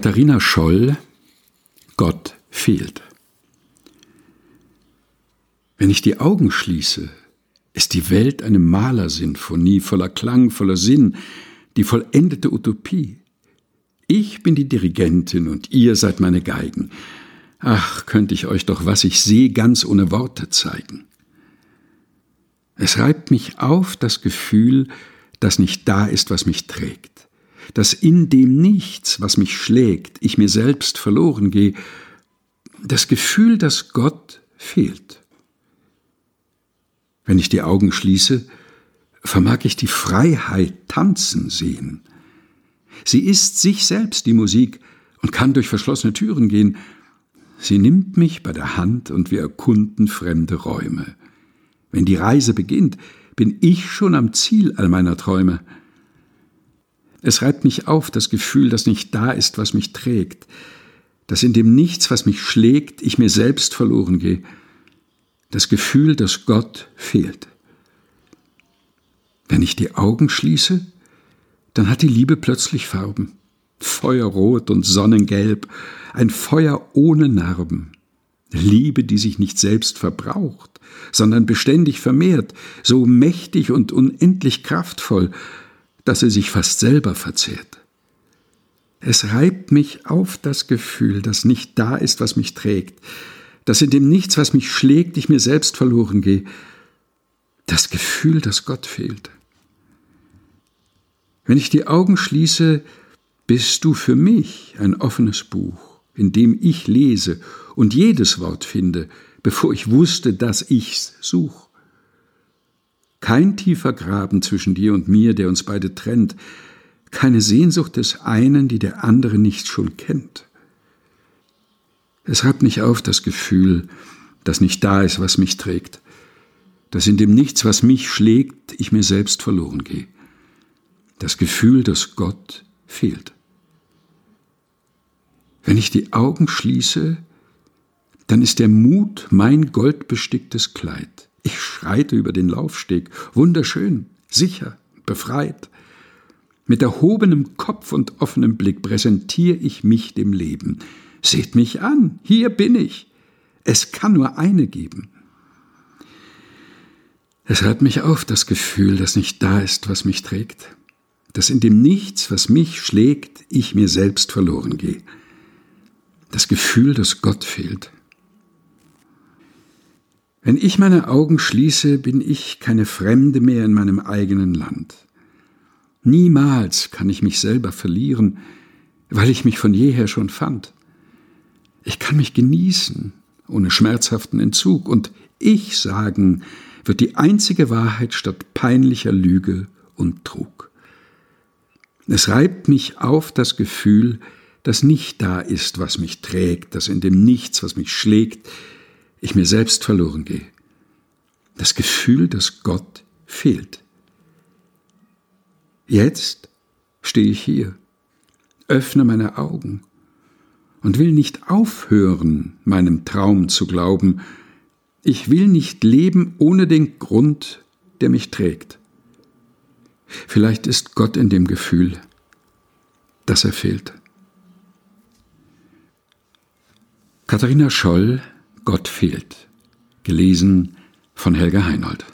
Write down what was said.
Katharina Scholl Gott fehlt. Wenn ich die Augen schließe, ist die Welt eine Malersinfonie voller Klang, voller Sinn, die vollendete Utopie. Ich bin die Dirigentin und ihr seid meine Geigen. Ach, könnte ich euch doch, was ich sehe, ganz ohne Worte zeigen. Es reibt mich auf das Gefühl, dass nicht da ist, was mich trägt dass in dem Nichts, was mich schlägt, ich mir selbst verloren gehe, das Gefühl, dass Gott fehlt. Wenn ich die Augen schließe, vermag ich die Freiheit tanzen sehen. Sie ist sich selbst die Musik und kann durch verschlossene Türen gehen. Sie nimmt mich bei der Hand und wir erkunden fremde Räume. Wenn die Reise beginnt, bin ich schon am Ziel all meiner Träume. Es reibt mich auf, das Gefühl, dass nicht da ist, was mich trägt, dass in dem Nichts, was mich schlägt, ich mir selbst verloren gehe, das Gefühl, dass Gott fehlt. Wenn ich die Augen schließe, dann hat die Liebe plötzlich Farben, Feuerrot und Sonnengelb, ein Feuer ohne Narben, Liebe, die sich nicht selbst verbraucht, sondern beständig vermehrt, so mächtig und unendlich kraftvoll, dass er sich fast selber verzehrt. Es reibt mich auf das Gefühl, dass nicht da ist, was mich trägt, dass in dem Nichts, was mich schlägt, ich mir selbst verloren gehe. Das Gefühl, dass Gott fehlt. Wenn ich die Augen schließe, bist du für mich ein offenes Buch, in dem ich lese und jedes Wort finde, bevor ich wusste, dass ich's such. Kein tiefer Graben zwischen dir und mir, der uns beide trennt, keine Sehnsucht des einen, die der andere nicht schon kennt. Es reibt mich auf das Gefühl, dass nicht da ist, was mich trägt, dass in dem Nichts, was mich schlägt, ich mir selbst verloren gehe. Das Gefühl, dass Gott fehlt. Wenn ich die Augen schließe, dann ist der Mut mein goldbesticktes Kleid. Ich schreite über den Laufsteg, wunderschön, sicher, befreit. Mit erhobenem Kopf und offenem Blick präsentiere ich mich dem Leben. Seht mich an, hier bin ich. Es kann nur eine geben. Es reibt mich auf, das Gefühl, dass nicht da ist, was mich trägt, dass in dem Nichts, was mich schlägt, ich mir selbst verloren gehe. Das Gefühl, dass Gott fehlt, wenn ich meine Augen schließe, bin ich keine Fremde mehr in meinem eigenen Land. Niemals kann ich mich selber verlieren, weil ich mich von jeher schon fand. Ich kann mich genießen, ohne schmerzhaften Entzug, und ich sagen wird die einzige Wahrheit statt peinlicher Lüge und Trug. Es reibt mich auf das Gefühl, dass nicht da ist, was mich trägt, dass in dem Nichts, was mich schlägt, ich mir selbst verloren gehe. Das Gefühl, dass Gott fehlt. Jetzt stehe ich hier, öffne meine Augen und will nicht aufhören, meinem Traum zu glauben. Ich will nicht leben ohne den Grund, der mich trägt. Vielleicht ist Gott in dem Gefühl, dass er fehlt. Katharina Scholl Gott fehlt. Gelesen von Helga Heinold.